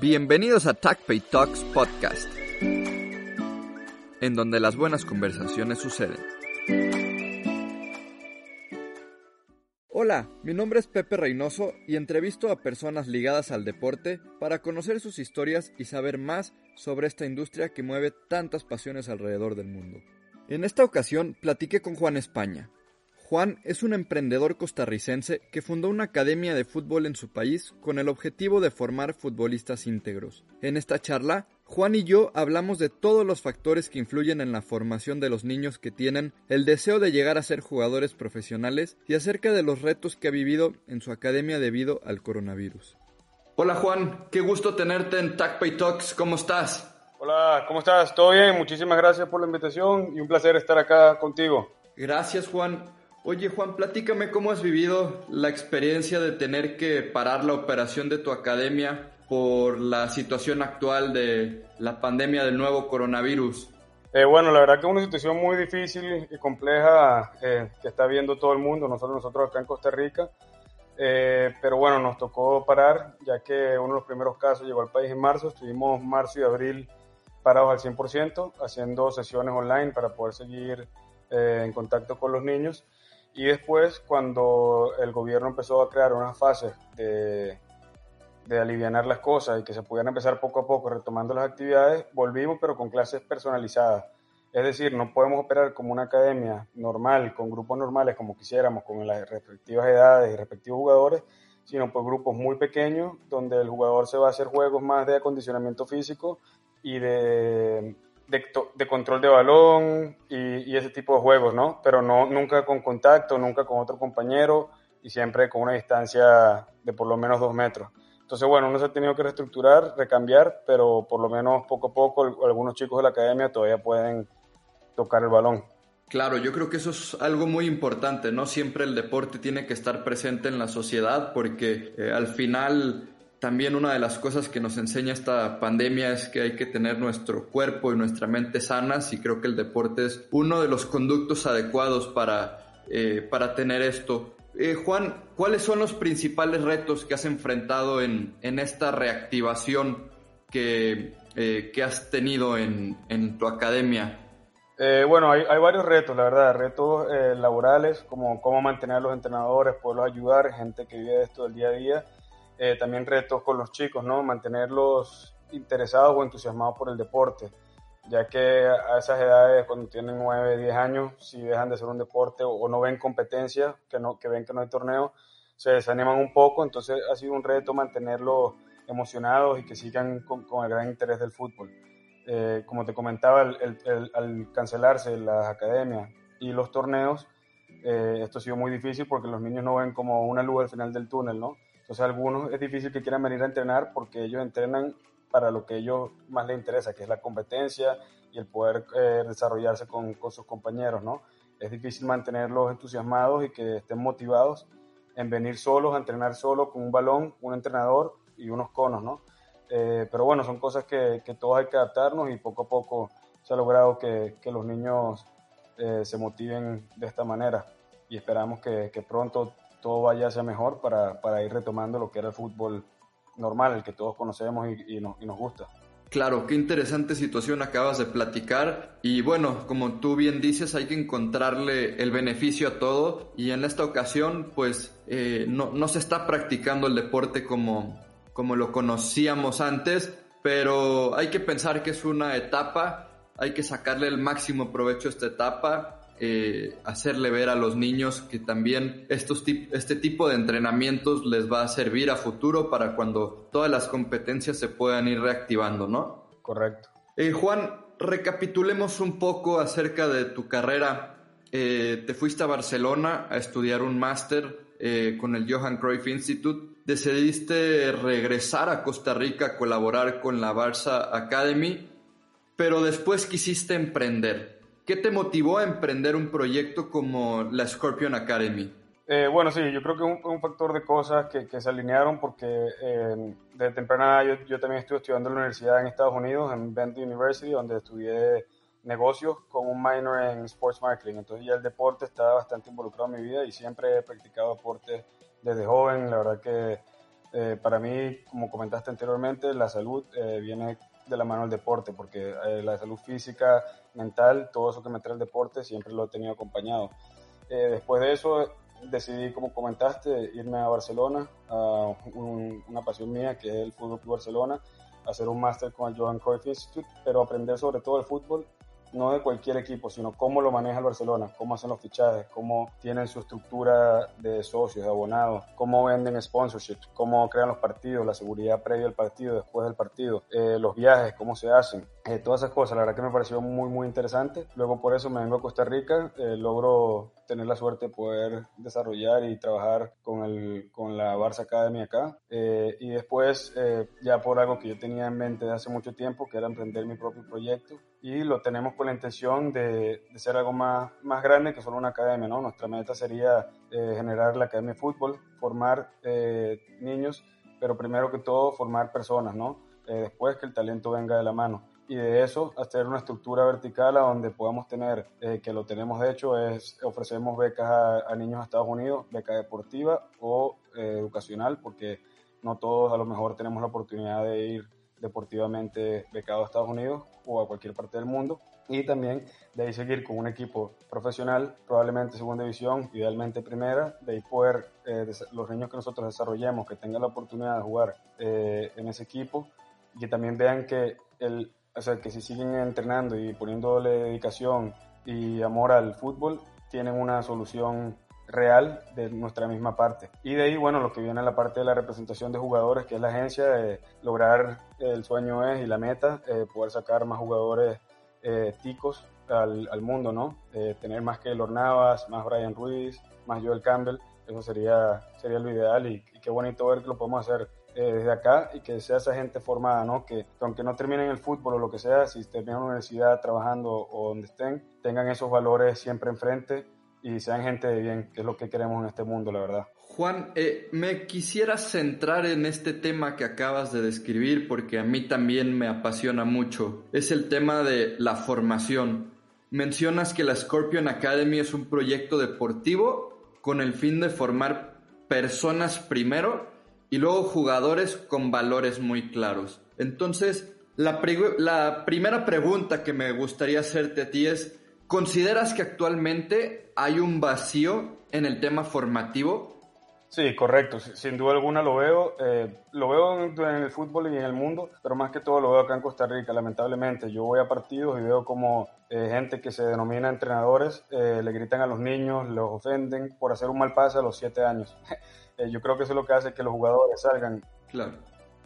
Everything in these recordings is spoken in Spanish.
Bienvenidos a TACPay Talks Podcast, en donde las buenas conversaciones suceden. Hola, mi nombre es Pepe Reynoso y entrevisto a personas ligadas al deporte para conocer sus historias y saber más sobre esta industria que mueve tantas pasiones alrededor del mundo. En esta ocasión platiqué con Juan España, Juan es un emprendedor costarricense que fundó una academia de fútbol en su país con el objetivo de formar futbolistas íntegros. En esta charla, Juan y yo hablamos de todos los factores que influyen en la formación de los niños que tienen el deseo de llegar a ser jugadores profesionales y acerca de los retos que ha vivido en su academia debido al coronavirus. Hola Juan, qué gusto tenerte en TACPay Talks, ¿cómo estás? Hola, ¿cómo estás? ¿Todo bien? Muchísimas gracias por la invitación y un placer estar acá contigo. Gracias Juan. Oye Juan, platícame cómo has vivido la experiencia de tener que parar la operación de tu academia por la situación actual de la pandemia del nuevo coronavirus. Eh, bueno, la verdad que es una situación muy difícil y compleja eh, que está viendo todo el mundo, nosotros, nosotros acá en Costa Rica. Eh, pero bueno, nos tocó parar, ya que uno de los primeros casos llegó al país en marzo. Estuvimos marzo y abril parados al 100%, haciendo sesiones online para poder seguir en contacto con los niños. Y después, cuando el gobierno empezó a crear unas fases de, de aliviar las cosas y que se pudieran empezar poco a poco retomando las actividades, volvimos pero con clases personalizadas. Es decir, no podemos operar como una academia normal, con grupos normales como quisiéramos, con las respectivas edades y respectivos jugadores, sino por grupos muy pequeños, donde el jugador se va a hacer juegos más de acondicionamiento físico y de de, control de balón y, ese tipo de juegos, ¿no? Pero no, nunca con contacto, nunca con otro compañero y siempre con una distancia de por lo menos dos metros. Entonces, bueno, uno se ha tenido que reestructurar, recambiar, pero por lo menos poco a poco algunos chicos de la academia todavía pueden tocar el balón. Claro, yo creo que eso es algo muy importante, ¿no? Siempre el deporte tiene que estar presente en la sociedad porque eh, al final también una de las cosas que nos enseña esta pandemia es que hay que tener nuestro cuerpo y nuestra mente sanas y creo que el deporte es uno de los conductos adecuados para, eh, para tener esto. Eh, Juan, ¿cuáles son los principales retos que has enfrentado en, en esta reactivación que, eh, que has tenido en, en tu academia? bueno, hay, varios retos, la verdad, retos laborales, como cómo mantener a los entrenadores, poderlos ayudar, gente que vive esto del día a día eh, también retos con los chicos, ¿no? Mantenerlos interesados o entusiasmados por el deporte, ya que a esas edades, cuando tienen 9, 10 años, si dejan de hacer un deporte o, no ven competencia, que, no, que ven que no hay torneo, se desaniman un poco, entonces ha sido un reto mantenerlos emocionados y que sigan con, el gran interés del fútbol. Eh, como te comentaba, al cancelarse las academias y los torneos, eh, esto ha sido muy difícil porque los niños no ven como una luz al final del túnel, ¿no? Entonces, algunos es difícil que quieran venir a entrenar porque ellos entrenan para lo que ellos más les interesa, que es la competencia y el poder eh, desarrollarse con, con, sus compañeros, ¿no? Es difícil mantenerlos entusiasmados y que estén motivados en venir solos a entrenar solo con un balón, un entrenador y unos conos, ¿no? Eh, pero bueno, son cosas que, que, todos hay que adaptarnos y poco a poco se ha logrado que, que los niños eh, se motiven de esta manera y esperamos que, que pronto todo vaya hacia mejor para, para, ir retomando lo que era el fútbol normal, el que todos conocemos y, y, nos, y, nos, gusta. Claro, qué interesante situación acabas de platicar. Y bueno, como tú bien dices, hay que encontrarle el beneficio a todo. Y en esta ocasión pues eh, no, no, se está practicando el deporte como, como lo conocíamos antes, pero hay que pensar que es una etapa, hay que sacarle el máximo provecho a esta etapa eh, hacerle ver a los niños que también estos este tipo de entrenamientos les va a servir a futuro para cuando todas las competencias se puedan ir reactivando, ¿no? Correcto. Eh, Juan, recapitulemos un poco acerca de tu carrera. Eh, te fuiste a Barcelona a estudiar un máster con el Johan Cruyff Institute. Decidiste regresar a Costa Rica a colaborar con la Barça Academy, pero después quisiste emprender. ¿Qué te motivó a emprender un proyecto como la Scorpion Academy? Eh, bueno, sí, yo creo que un, un factor de cosas que, se alinearon porque eh, desde temprana yo, yo, también estuve estudiando en la universidad en Estados Unidos, en Bentley University, donde estudié negocios con un minor en Sports Marketing. Entonces ya el deporte estaba bastante involucrado en mi vida y siempre he practicado deporte desde joven. La verdad que Eh, para mí, como comentaste anteriormente, la salud eh, viene de la mano del deporte, porque eh, la salud física, mental, todo eso que me trae el deporte siempre lo he tenido acompañado. después de eso, decidí, como comentaste, irme a Barcelona, a una pasión mía que es el Fútbol Club Barcelona, hacer un máster con el Johan Cruyff Institute, pero aprender sobre todo el fútbol no de cualquier equipo, sino cómo lo maneja el Barcelona, cómo hacen los fichajes, cómo tienen su estructura de socios, de abonados, cómo venden sponsorships, cómo crean los partidos, la seguridad previa al partido, después del partido, eh, los viajes, cómo se hacen, eh, todas esas cosas. La verdad que me pareció muy, muy interesante. Luego por eso me vengo a Costa Rica, eh, logro tener la suerte de poder desarrollar y trabajar con, el, con la Barça Academy acá. y después, ya por algo que yo tenía en mente de hace mucho tiempo, que era emprender mi propio proyecto, y lo tenemos con la intención de, ser algo más, más grande que solo una academia, ¿no? Nuestra meta sería eh, generar la academia de fútbol, formar eh, niños, pero primero que todo formar personas, ¿no? Eh, después que el talento venga de la mano. Y de eso hacer una estructura vertical a donde podamos tener, que lo tenemos de hecho, es ofrecemos becas a, a niños a Estados Unidos, beca deportiva o educacional, porque no todos a lo mejor tenemos la oportunidad de ir deportivamente becado a Estados Unidos o a cualquier parte del mundo. Y también de ahí seguir con un equipo profesional, probablemente segunda división, idealmente primera, de ahí poder eh, los niños que nosotros desarrollemos, que tengan la oportunidad de jugar eh, en ese equipo, y que también vean que, el, o sea, que si siguen entrenando y poniéndole dedicación y amor al fútbol, tienen una solución real de nuestra misma parte. Y de ahí, bueno, lo que viene la parte de la representación de jugadores, que es la agencia, eh, lograr el sueño es y la meta, eh, poder sacar más jugadores eh, ticos al, al, mundo, ¿no? tener más que Navas, más Brian Ruiz, más Joel Campbell, eso sería, sería lo ideal y, qué bonito ver que lo podemos hacer desde acá y que sea esa gente formada, ¿no? Que, que, aunque no terminen el fútbol o lo que sea, si terminan en la universidad trabajando o donde estén, tengan esos valores siempre enfrente y sean gente de bien, que es lo que queremos en este mundo, la verdad. Juan, eh, me quisiera centrar en este tema que acabas de describir porque a mí también me apasiona mucho. Es el tema de la formación. Mencionas que la Scorpion Academy es un proyecto deportivo con el fin de formar personas primero y luego jugadores con valores muy claros. Entonces, la, la primera pregunta que me gustaría hacerte a ti es, ¿Consideras que actualmente hay un vacío en el tema formativo? Sí, correcto. Sin duda alguna lo veo. Eh, lo veo en, el fútbol y en el mundo, pero más que todo lo veo acá en Costa Rica, lamentablemente. Yo voy a partidos y veo como eh, gente que se denomina entrenadores eh, le gritan a los niños, los ofenden por hacer un mal pase a los siete años. yo creo que eso es lo que hace que los jugadores salgan claro.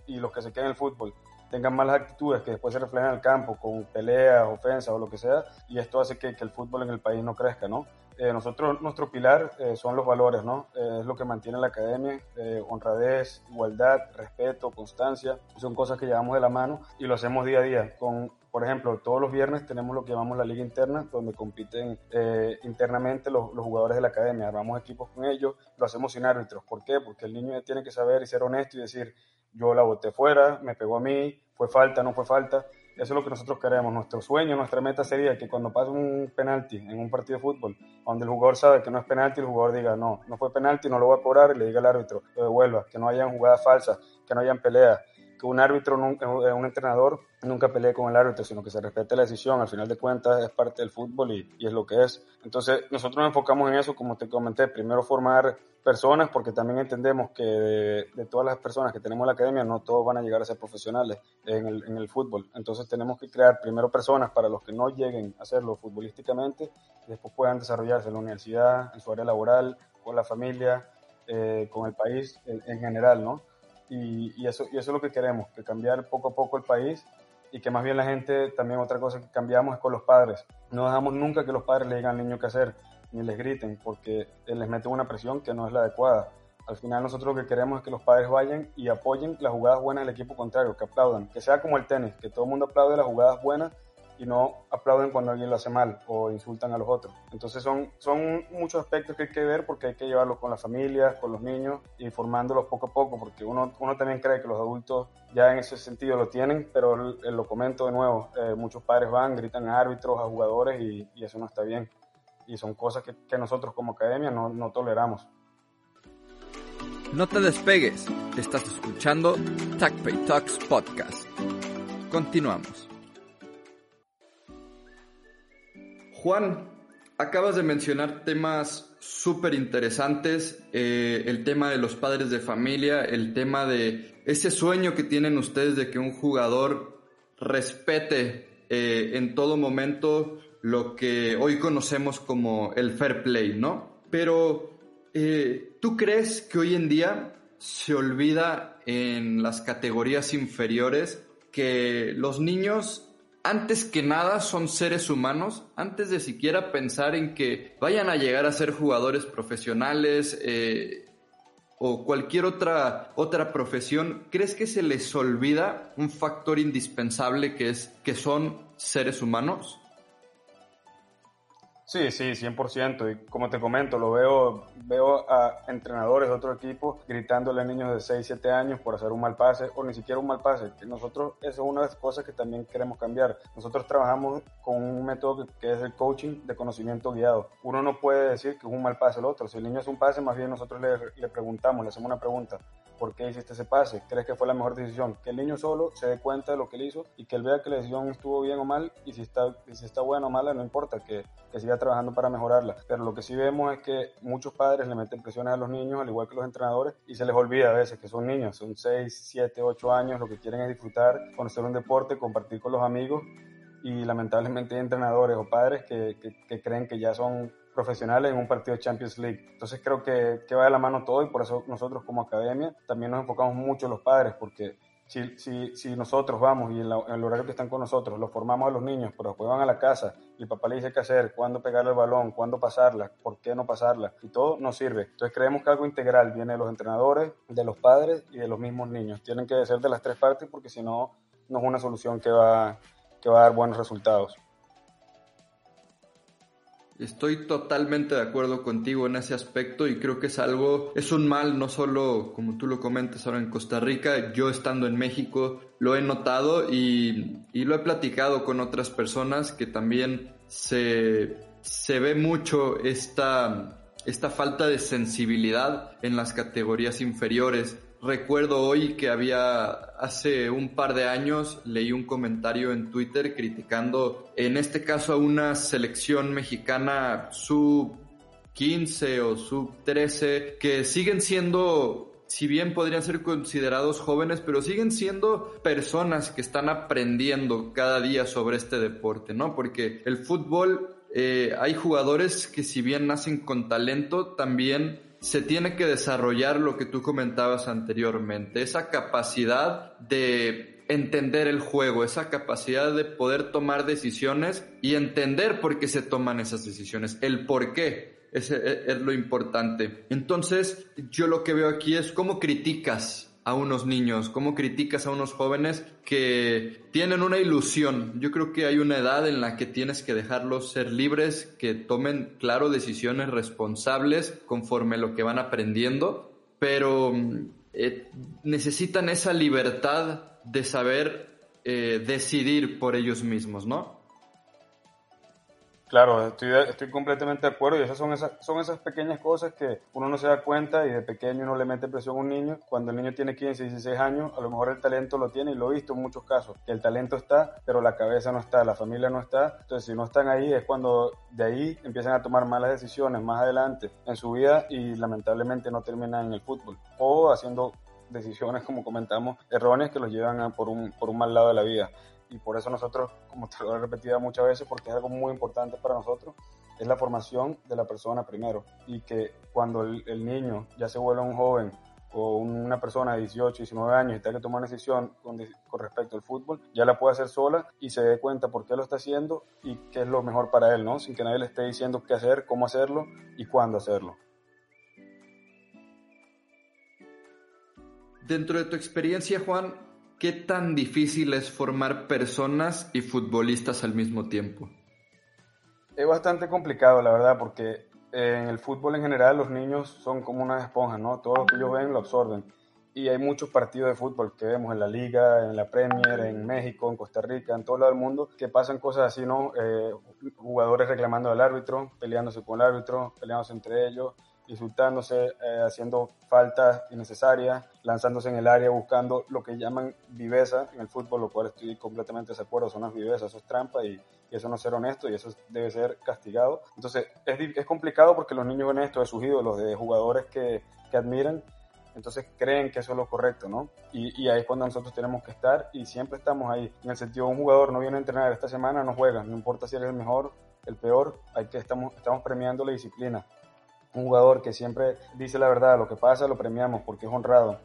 y los que se queden en el fútbol tengan malas actitudes que después se reflejan en el campo con peleas, ofensas o lo que sea, y esto hace que, que el fútbol en el país no crezca, ¿no? Eh, nosotros, nuestro pilar eh, son los valores, ¿no? Eh, es lo que mantiene la academia, honradez, igualdad, respeto, constancia, son cosas que llevamos de la mano y lo hacemos día a día. Con, por ejemplo, todos los viernes tenemos lo que llamamos la liga interna, donde compiten internamente los, los, jugadores de la academia, armamos equipos con ellos, lo hacemos sin árbitros. ¿Por qué? Porque el niño tiene que saber y ser honesto y decir, yo la boté fuera, me pegó a mí, fue falta, no fue falta. Eso es lo que nosotros queremos. Nuestro sueño, nuestra meta sería que cuando pase un penalti en un partido de fútbol, donde el jugador sabe que no es penalti, el jugador diga, no, no fue penalti, no lo voy a cobrar y le diga al árbitro, lo devuelva, que no hayan jugadas falsas, que no hayan peleas, que un árbitro, un entrenador nunca pelee con el árbitro, sino que se respete la decisión. Al final de cuentas es parte del fútbol y, y es lo que es. Entonces nosotros nos enfocamos en eso, como te comenté, primero formar personas, porque también entendemos que de, todas las personas que tenemos en la academia, no todos van a llegar a ser profesionales en el, en el, fútbol. Entonces tenemos que crear primero personas para los que no lleguen a hacerlo futbolísticamente, y después puedan desarrollarse en la universidad, en su área laboral, con la familia, eh, con el país en, en general, ¿no? Y, y, eso, y eso es lo que queremos, que cambiar poco a poco el país y que más bien la gente, también otra cosa que cambiamos es con los padres. No dejamos nunca que los padres le digan al niño qué hacer ni les griten, porque les meten una presión que no es la adecuada. Al final nosotros lo que queremos es que los padres vayan y apoyen las jugadas buenas del equipo contrario, que aplaudan, que sea como el tenis, que todo el mundo aplaude las jugadas buenas y no aplauden cuando alguien lo hace mal o insultan a los otros. Entonces son, son muchos aspectos que hay que ver porque hay que llevarlo con las familias, con los niños y formándolos poco a poco, porque uno, uno también cree que los adultos ya en ese sentido lo tienen, pero lo comento de nuevo, eh, muchos padres van, gritan a árbitros, a jugadores y, y eso no está bien y son cosas que, que nosotros como academia no, no toleramos. No te despegues, estás escuchando TACPay Talks Podcast. Continuamos. Juan, acabas de mencionar temas súper interesantes, eh, el tema de los padres de familia, el tema de ese sueño que tienen ustedes de que un jugador respete eh, en todo momento lo que hoy conocemos como el fair play, ¿no? Pero eh, ¿tú crees que hoy en día se olvida en las categorías inferiores que los niños antes que nada son seres humanos, antes de siquiera pensar en que vayan a llegar a ser jugadores profesionales eh, o cualquier otra, otra profesión, ¿crees que se les olvida un factor indispensable que es que son seres humanos? Sí, sí, 100%. Y como te comento, lo veo, veo a entrenadores de otro equipo gritándole a niños de 6, 7 años por hacer un mal pase o ni siquiera un mal pase. Nosotros, eso es una de las cosas que también queremos cambiar. Nosotros trabajamos con un método que es el coaching de conocimiento guiado. Uno no puede decir que es un mal pase el otro. Si el niño es un pase, más bien nosotros le, le preguntamos, le hacemos una pregunta. ¿Por qué hiciste ese pase? ¿Crees que fue la mejor decisión? Que el niño solo se dé cuenta de lo que él hizo y que él vea que la decisión estuvo bien o mal y si está, si está buena o mala, no importa, que, que siga trabajando para mejorarla. Pero lo que sí vemos es que muchos padres le meten presiones a los niños, al igual que los entrenadores, y se les olvida a veces que son niños, son 6, 7, 8 años, lo que quieren es disfrutar, conocer un deporte, compartir con los amigos, y lamentablemente hay entrenadores o padres que, que, creen que ya son profesionales en un partido de Champions League. Entonces creo que, que va de la mano todo y por eso nosotros como academia también nos enfocamos mucho en los padres, porque si, si, si, nosotros vamos y en, el horario que están con nosotros los formamos a los niños, pero después van a la casa y el papá le dice qué hacer, cuándo pegarle el balón, cuándo pasarla, por qué no pasarla, y todo no sirve. Entonces creemos que algo integral viene de los entrenadores, de los padres y de los mismos niños. Tienen que ser de las tres partes porque si no, no es una solución que va, que va a dar buenos resultados. Estoy totalmente de acuerdo contigo en ese aspecto y creo que es algo, es un mal no solo como tú lo comentas ahora en Costa Rica, yo estando en México lo he notado y, y lo he platicado con otras personas que también se, se ve mucho esta, esta falta de sensibilidad en las categorías inferiores Recuerdo hoy que había, hace un par de años, leí un comentario en Twitter criticando, en este caso, a una selección mexicana sub 15 o sub 13, que siguen siendo si bien podrían ser considerados jóvenes, pero siguen siendo personas que están aprendiendo cada día sobre este deporte, ¿no? Porque el fútbol, eh, hay jugadores que si bien nacen con talento, también se tiene que desarrollar lo que tú comentabas anteriormente, esa capacidad de entender el juego, esa capacidad de poder tomar decisiones y entender por qué se toman esas decisiones, el por qué. Es lo importante. Entonces, yo lo que veo aquí es cómo criticas a unos niños, cómo criticas a unos jóvenes que tienen una ilusión. Yo creo que hay una edad en la que tienes que dejarlos ser libres, que tomen, claro, decisiones responsables conforme lo que van aprendiendo, pero eh, necesitan esa libertad de saber eh, decidir por ellos mismos, ¿no? Claro, estoy, estoy completamente de acuerdo y esas son, esas son esas pequeñas cosas que uno no se da cuenta y de pequeño uno le mete presión a un niño. Cuando el niño tiene 15, 16 años, a lo mejor el talento lo tiene y lo he visto en muchos casos, que el talento está, pero la cabeza no está, la familia no está. Entonces, si no están ahí, es cuando de ahí empiezan a tomar malas decisiones más adelante en su vida y lamentablemente no terminan en el fútbol o haciendo decisiones, como comentamos, erróneas que los llevan por un, por un mal lado de la vida y por eso nosotros, como te lo he repetido muchas veces, porque es algo muy importante para nosotros, es la formación de la persona primero y que cuando el, niño ya se vuelve un joven o una persona de 18, 19 años y tiene que tomar una decisión con, con, respecto al fútbol, ya la puede hacer sola y se dé cuenta por qué lo está haciendo y qué es lo mejor para él, ¿no? Sin que nadie le esté diciendo qué hacer, cómo hacerlo y cuándo hacerlo. Dentro de tu experiencia, Juan, ¿qué tan difícil es formar personas y futbolistas al mismo tiempo? Es bastante complicado, la verdad, porque en el fútbol en general los niños son como una esponja, ¿no? Todo lo que ellos ven lo absorben. Y hay muchos partidos de fútbol que vemos en la liga, en la Premier, en México, en Costa Rica, en todo lado del mundo, que pasan cosas así, ¿no? Eh, jugadores reclamando al árbitro, peleándose con el árbitro, peleándose entre ellos, insultándose, eh, haciendo faltas innecesarias, lanzándose en el área, buscando lo que llaman viveza en el fútbol, lo cual estoy completamente de acuerdo, son las vivezas, eso es trampa y, eso no es ser honesto y eso debe ser castigado. Entonces es, es complicado porque los niños ven esto de sus ídolos, de jugadores que, que admiran, entonces creen que eso es lo correcto, ¿no? Y, y, ahí es cuando nosotros tenemos que estar y siempre estamos ahí. En el sentido, un jugador no viene a entrenar esta semana, no juega, no importa si eres el mejor, el peor, hay que estamos, estamos premiando la disciplina. Un jugador que siempre dice la verdad, lo que pasa lo premiamos porque es honrado.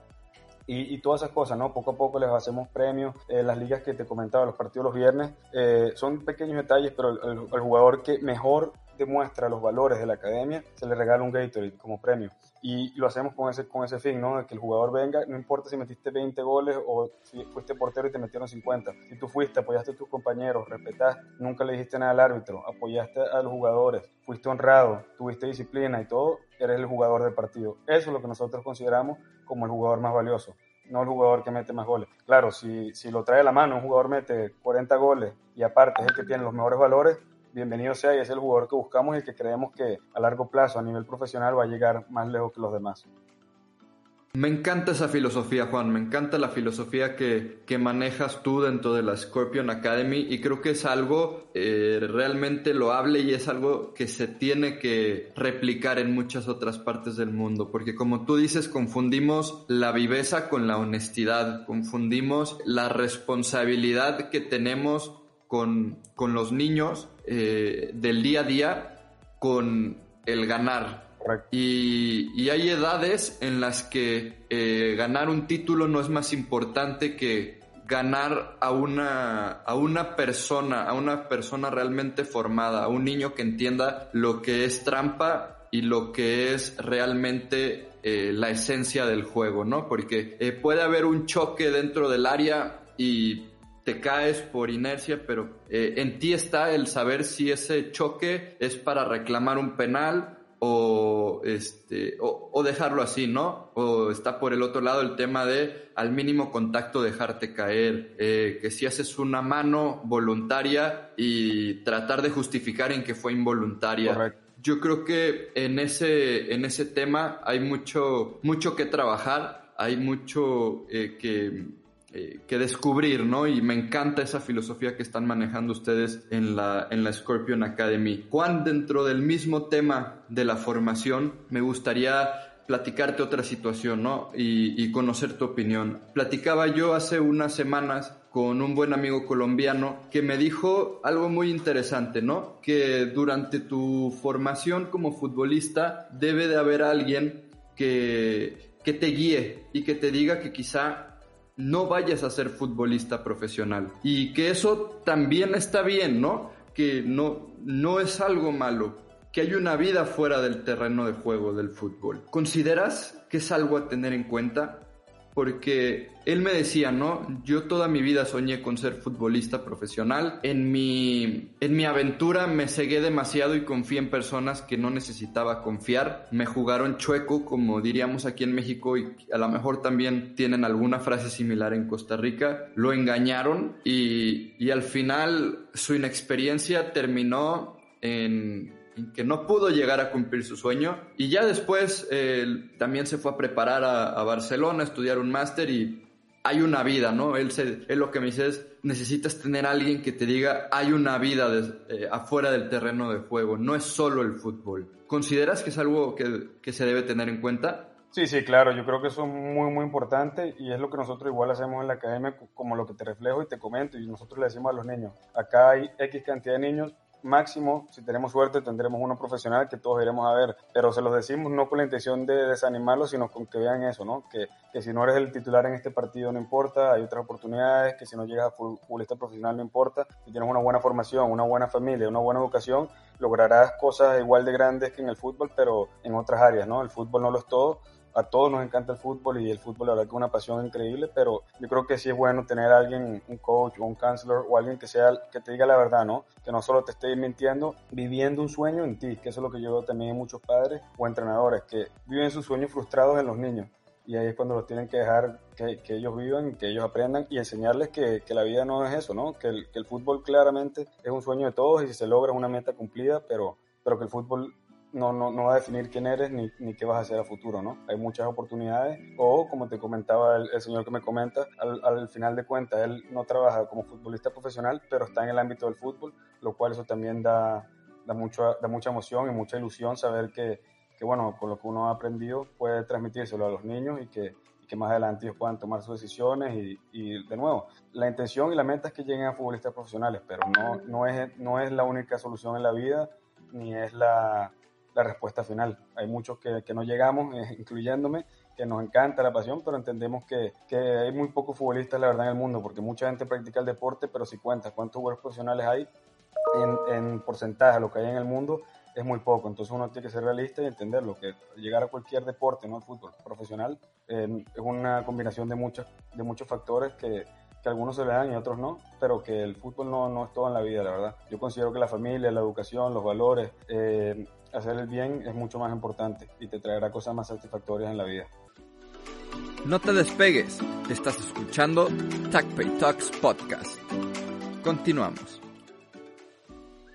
Y, y, todas esas cosas, ¿no? Poco a poco les hacemos premios. Eh, las ligas que te comentaba, los partidos los viernes, eh, son pequeños detalles, pero el, el, jugador que mejor demuestra los valores de la academia, se le regala un Gatorade como premio. Y lo hacemos con ese, con ese fin, ¿no? De que el jugador venga, no importa si metiste 20 goles o si fuiste portero y te metieron 50. Si tú fuiste, apoyaste a tus compañeros, respetaste, nunca le dijiste nada al árbitro, apoyaste a los jugadores, fuiste honrado, tuviste disciplina y todo, eres el jugador del partido. Eso es lo que nosotros consideramos como el jugador más valioso no el jugador que mete más goles. Claro, si, si lo trae a la mano, un jugador mete 40 goles y aparte es el que tiene los mejores valores, bienvenido sea y es el jugador que buscamos y que creemos que a largo plazo, a nivel profesional, va a llegar más lejos que los demás. Me encanta esa filosofía, Juan. Me encanta la filosofía que, que manejas tú dentro de la Scorpion Academy y creo que es algo eh, realmente loable y es algo que se tiene que replicar en muchas otras partes del mundo. Porque como tú dices, confundimos la viveza con la honestidad, confundimos la responsabilidad que tenemos con, con los niños eh, del día a día con el ganar. Y, y, hay edades en las que eh, ganar un título no es más importante que ganar a una, a una persona, a una persona realmente formada, a un niño que entienda lo que es trampa y lo que es realmente eh, la esencia del juego, ¿no? Porque eh, puede haber un choque dentro del área y te caes por inercia, pero eh, en ti está el saber si ese choque es para reclamar un penal o, este, o, dejarlo así, ¿no? O está por el otro lado el tema de al mínimo contacto dejarte caer, eh, que si haces una mano voluntaria y tratar de justificar en que fue involuntaria. Yo creo que en ese, en ese tema hay mucho, mucho que trabajar, hay mucho eh, que eh, que descubrir, ¿no? Y me encanta esa filosofía que están manejando ustedes en la, en la Scorpion Academy. Juan, dentro del mismo tema de la formación, me gustaría platicarte otra situación, ¿no? Y, y conocer tu opinión. Platicaba yo hace unas semanas con un buen amigo colombiano que me dijo algo muy interesante, ¿no? Que durante tu formación como futbolista debe de haber alguien que, que te guíe y que te diga que quizá no vayas a ser futbolista profesional. Y que eso también está bien, ¿no? Que no, no es algo malo, que hay una vida fuera del terreno de juego del fútbol. ¿Consideras que es algo a tener en cuenta? Porque él me decía, ¿no? Yo toda mi vida soñé con ser futbolista profesional. En mi, en mi aventura me cegué demasiado y confié en personas que no necesitaba confiar. Me jugaron chueco, como diríamos aquí en México, y a lo mejor también tienen alguna frase similar en Costa Rica. Lo engañaron y, y al final su inexperiencia terminó en que no pudo llegar a cumplir su sueño y ya después también se fue a preparar a, Barcelona, a estudiar un máster y hay una vida, ¿no? Él, se, lo que me dice es, necesitas tener alguien que te diga, hay una vida eh, afuera del terreno de juego, no es solo el fútbol. ¿Consideras que es algo que, que se debe tener en cuenta? Sí, sí, claro, yo creo que eso es muy, muy importante y es lo que nosotros igual hacemos en la academia, como lo que te reflejo y te comento y nosotros le decimos a los niños, acá hay X cantidad de niños, máximo, si tenemos suerte, tendremos uno profesional que todos iremos a ver, pero se los decimos no con la intención de desanimarlos, sino con que vean eso, ¿no? Que, que si no eres el titular en este partido no importa, hay otras oportunidades, que si no llegas a futbolista profesional no importa, si tienes una buena formación, una buena familia, una buena educación, lograrás cosas igual de grandes que en el fútbol, pero en otras áreas, ¿no? El fútbol no lo es todo a todos nos encanta el fútbol y el fútbol la verdad que es una pasión increíble, pero yo creo que sí es bueno tener a alguien, un coach o un counselor o alguien que sea que te diga la verdad, ¿no? Que no solo te esté mintiendo, viviendo un sueño en ti, que eso es lo que yo veo también en muchos padres o entrenadores, que viven sus sueños frustrados en los niños. Y ahí es cuando los tienen que dejar que, ellos vivan, que ellos aprendan y enseñarles que, que la vida no es eso, ¿no? Que el, que el fútbol claramente es un sueño de todos y si se logra es una meta cumplida, pero, pero que el fútbol no, no, no va a definir quién eres ni, ni, qué vas a hacer a futuro, ¿no? Hay muchas oportunidades o, como te comentaba el, señor que me comenta, al, al, final de cuentas, él no trabaja como futbolista profesional, pero está en el ámbito del fútbol, lo cual eso también da, da, mucho, da mucha emoción y mucha ilusión saber que, que, bueno, con lo que uno ha aprendido puede transmitírselo a los niños y que que más adelante ellos puedan tomar sus decisiones y, y, de nuevo, la intención y la meta es que lleguen a futbolistas profesionales, pero no, no, es, no es la única solución en la vida ni es la, la respuesta final. Hay muchos que, que no llegamos, eh, incluyéndome, que nos encanta la pasión, pero entendemos que, que, hay muy pocos futbolistas, la verdad, en el mundo, porque mucha gente practica el deporte, pero si cuenta cuántos jugadores profesionales hay en, en porcentaje, lo que hay en el mundo, es muy poco. Entonces uno tiene que ser realista y entenderlo, que llegar a cualquier deporte, no el fútbol profesional, eh, es una combinación de, muchos de muchos factores que, que, algunos se le dan y otros no, pero que el fútbol no, no, es todo en la vida, la verdad. Yo considero que la familia, la educación, los valores, eh, hacer el bien es mucho más importante y te traerá cosas más satisfactorias en la vida. No te despegues, estás escuchando TACPay Talks Podcast. Continuamos.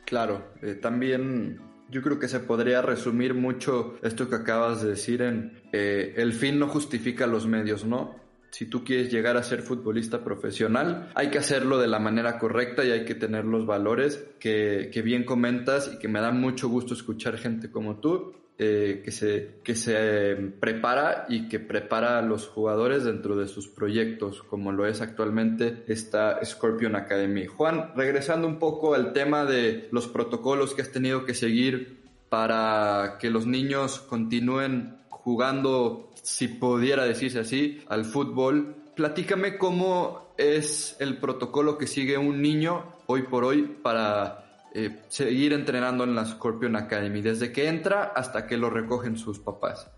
Claro, eh, también yo creo que se podría resumir mucho esto que acabas de decir en eh, el fin no justifica los medios, ¿no? Si tú quieres llegar a ser futbolista profesional, hay que hacerlo de la manera correcta y hay que tener los valores que, que bien comentas y que me da mucho gusto escuchar gente como tú eh, que, se, que se prepara y que prepara a los jugadores dentro de sus proyectos, como lo es actualmente esta Scorpion Academy. Juan, regresando un poco al tema de los protocolos que has tenido que seguir para que los niños continúen jugando, si pudiera decirse así, al fútbol. Platícame cómo es el protocolo que sigue un niño hoy por hoy para eh, seguir entrenando en la Scorpion Academy, desde que entra hasta que lo recogen sus papás.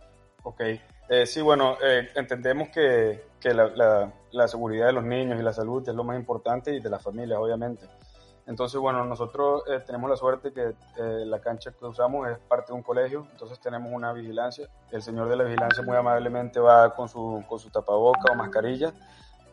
Ok, eh, sí, bueno, eh, entendemos que, que la, la, la, seguridad de los niños y la salud es lo más importante y de las familias, obviamente. Entonces, bueno, nosotros eh, tenemos la suerte que eh, la cancha que usamos es parte de un colegio, entonces tenemos una vigilancia. El señor de la vigilancia muy amablemente va con su, con su tapaboca o mascarilla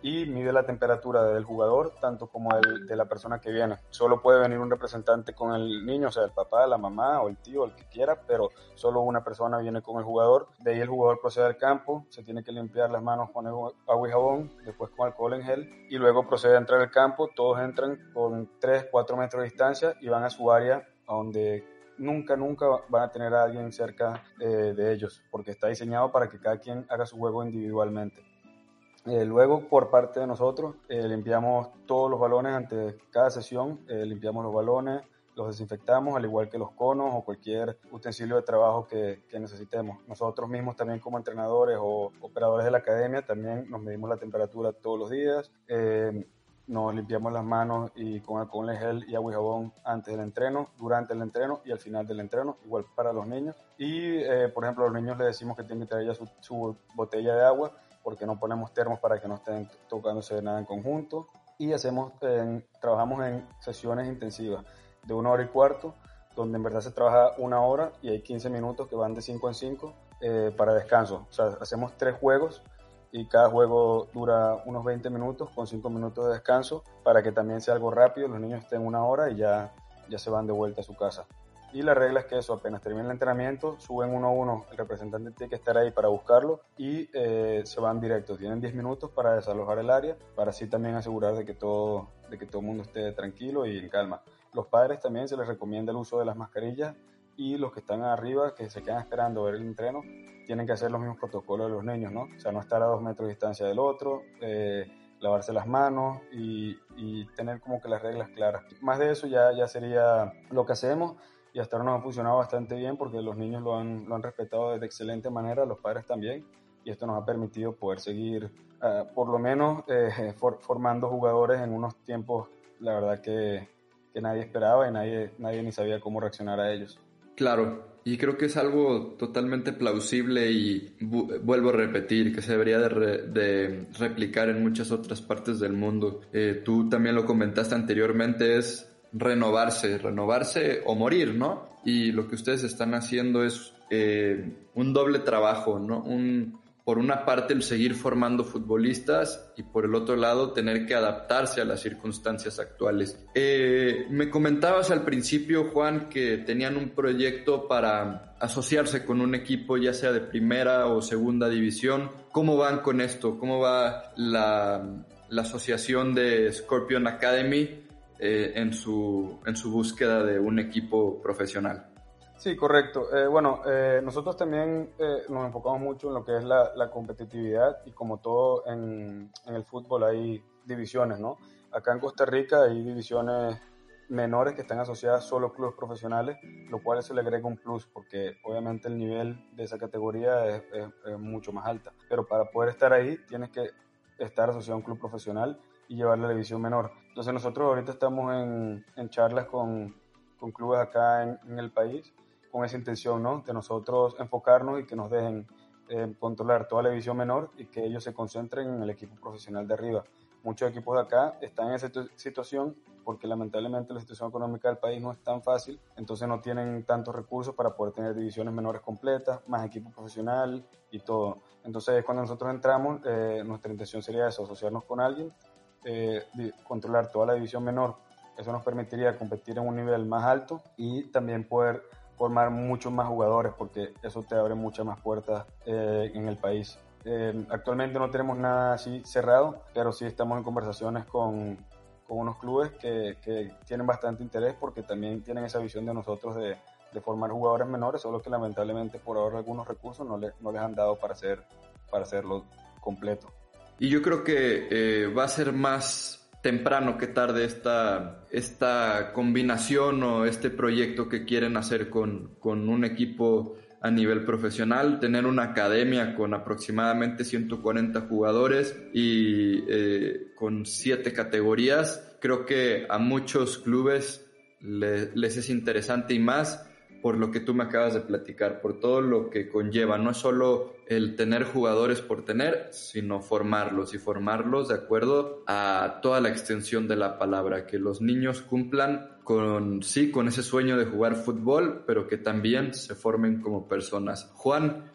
y mide la temperatura del jugador, tanto como el, de la persona que viene. Solo puede venir un representante con el niño, o sea, el papá, la mamá o el tío, el que quiera, pero solo una persona viene con el jugador. De ahí el jugador procede al campo, se tiene que limpiar las manos con agua y jabón, después con alcohol en gel, y luego procede a entrar al campo. Todos entran con 3, 4 metros de distancia y van a su área donde nunca, nunca van a tener a alguien cerca eh, de ellos, porque está diseñado para que cada quien haga su juego individualmente. Eh, luego, por parte de nosotros, eh, limpiamos todos los balones ante cada sesión, eh, limpiamos los balones, los desinfectamos, al igual que los conos o cualquier utensilio de trabajo que, necesitemos. Nosotros mismos también como entrenadores o operadores de la academia también nos medimos la temperatura todos los días, nos limpiamos las manos y con alcohol gel y agua y jabón antes del entreno, durante el entreno y al final del entreno, igual para los niños. Y, por ejemplo, a los niños les decimos que tienen que traer ya su botella de agua porque no ponemos termos para que no estén tocándose nada en conjunto y hacemos, trabajamos en sesiones intensivas de una hora y cuarto, donde en verdad se trabaja una hora y hay 15 minutos que van de 5 en 5 eh, para descanso. O sea, hacemos tres juegos y cada juego dura unos 20 minutos con 5 minutos de descanso para que también sea algo rápido, los niños estén una hora y ya, ya se van de vuelta a su casa. Y la regla es que eso, apenas termina el entrenamiento, suben uno a uno, el representante tiene que estar ahí para buscarlo y eh, se van directos. Tienen 10 minutos para desalojar el área, para así también asegurar de que, todo, de que todo el mundo esté tranquilo y en calma. Los padres también se les recomienda el uso de las mascarillas y los que están arriba, que se quedan esperando ver el entreno, tienen que hacer los mismos protocolos de los niños, ¿no? O sea, no estar a dos metros de distancia del otro, eh, lavarse las manos y, y, tener como que las reglas claras. Más de eso ya, ya sería lo que hacemos y hasta ahora nos ha funcionado bastante bien porque los niños lo han, lo han respetado de excelente manera, los padres también, y esto nos ha permitido poder seguir, uh, por lo menos, eh, for, formando jugadores en unos tiempos, la verdad que, que nadie esperaba y nadie, nadie ni sabía cómo reaccionar a ellos. Claro, y creo que es algo totalmente plausible y vuelvo a repetir que se debería de, de replicar en muchas otras partes del mundo. Eh, tú también lo comentaste anteriormente, es renovarse, renovarse o morir, ¿no? Y lo que ustedes están haciendo es eh, un doble trabajo, ¿no? Un, por una parte el seguir formando futbolistas y por el otro lado tener que adaptarse a las circunstancias actuales. Eh, me comentabas al principio, Juan, que tenían un proyecto para asociarse con un equipo ya sea de primera o segunda división. ¿Cómo van con esto? ¿Cómo va la, asociación de Scorpion Academy eh, en, su, en su búsqueda de un equipo profesional? Sí, correcto. Eh, bueno, eh, nosotros también eh, nos enfocamos mucho en lo que es la, la competitividad y como todo en, en, el fútbol hay divisiones, ¿no? Acá en Costa Rica hay divisiones menores que están asociadas solo a clubes profesionales, lo cual eso le agrega un plus porque obviamente el nivel de esa categoría es, es, mucho más alta. Pero para poder estar ahí tienes que estar asociado a un club profesional y llevar la división menor. Entonces nosotros ahorita estamos en, charlas con, clubes acá en, en el país con esa intención, ¿no? De nosotros enfocarnos y que nos dejen eh, controlar toda la división menor y que ellos se concentren en el equipo profesional de arriba. Muchos equipos de acá están en esa situación porque lamentablemente la situación económica del país no es tan fácil, entonces no tienen tantos recursos para poder tener divisiones menores completas, más equipo profesional y todo. Entonces cuando nosotros entramos, eh, nuestra intención sería eso, asociarnos con alguien, eh, controlar toda la división menor. Eso nos permitiría competir en un nivel más alto y también poder formar muchos más jugadores porque eso te abre muchas más puertas eh, en el país. Eh, actualmente no tenemos nada así cerrado, pero sí estamos en conversaciones con, con unos clubes que, que, tienen bastante interés porque también tienen esa visión de nosotros de, formar jugadores menores, solo que lamentablemente por ahora algunos recursos no, le, no les han dado para, hacer, para hacerlo completo. Y yo creo que eh, va a ser más temprano que tarde esta, esta combinación o este proyecto que quieren hacer con, con un equipo a nivel profesional, tener una academia con aproximadamente 140 jugadores y eh, con siete categorías. Creo que a muchos clubes les es interesante y más por lo que tú me acabas de platicar, por todo lo que conlleva. No es solo el tener jugadores por tener, sino formarlos y formarlos de acuerdo a toda la extensión de la palabra, que los niños cumplan con, sí, con ese sueño de jugar fútbol, pero que también se formen como personas. Juan,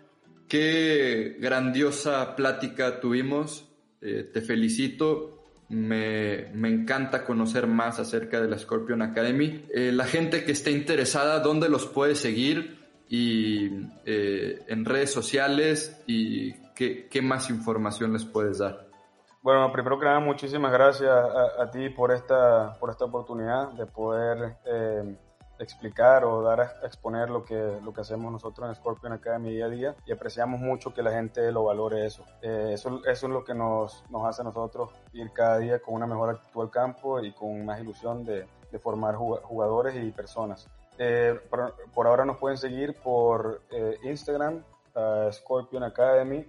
qué grandiosa plática tuvimos. Eh, te felicito me, me, encanta conocer más acerca de la Scorpion Academy. Eh, la gente que esté interesada, ¿dónde los puede seguir? Y eh, en redes sociales y qué, qué, más información les puedes dar. Bueno, primero que nada, muchísimas gracias a, a ti por esta, por esta oportunidad de poder eh, explicar o dar a exponer lo que, lo que hacemos nosotros en Scorpion Academy día a día y apreciamos mucho que la gente lo valore eso. Eh, eso, eso, es lo que nos, nos hace a nosotros ir cada día con una mejor actitud al campo y con más ilusión de, de formar jugadores y personas. Eh, por, por, ahora nos pueden seguir por eh, Instagram, uh, Scorpion Academy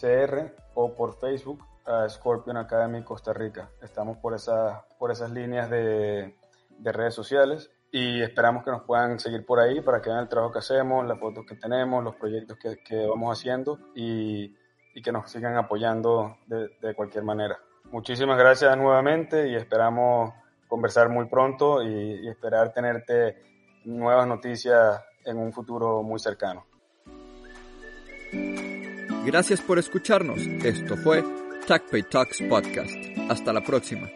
CR o por Facebook, uh, Scorpion Academy Costa Rica. Estamos por, esa, por esas líneas de, de redes sociales y esperamos que nos puedan seguir por ahí para que vean el trabajo que hacemos, las fotos que tenemos, los proyectos que, que vamos haciendo y, y, que nos sigan apoyando de, de, cualquier manera. Muchísimas gracias nuevamente y esperamos conversar muy pronto y, esperar tenerte nuevas noticias en un futuro muy cercano. Gracias por escucharnos. Esto fue TACPay Talks Podcast. Hasta la próxima.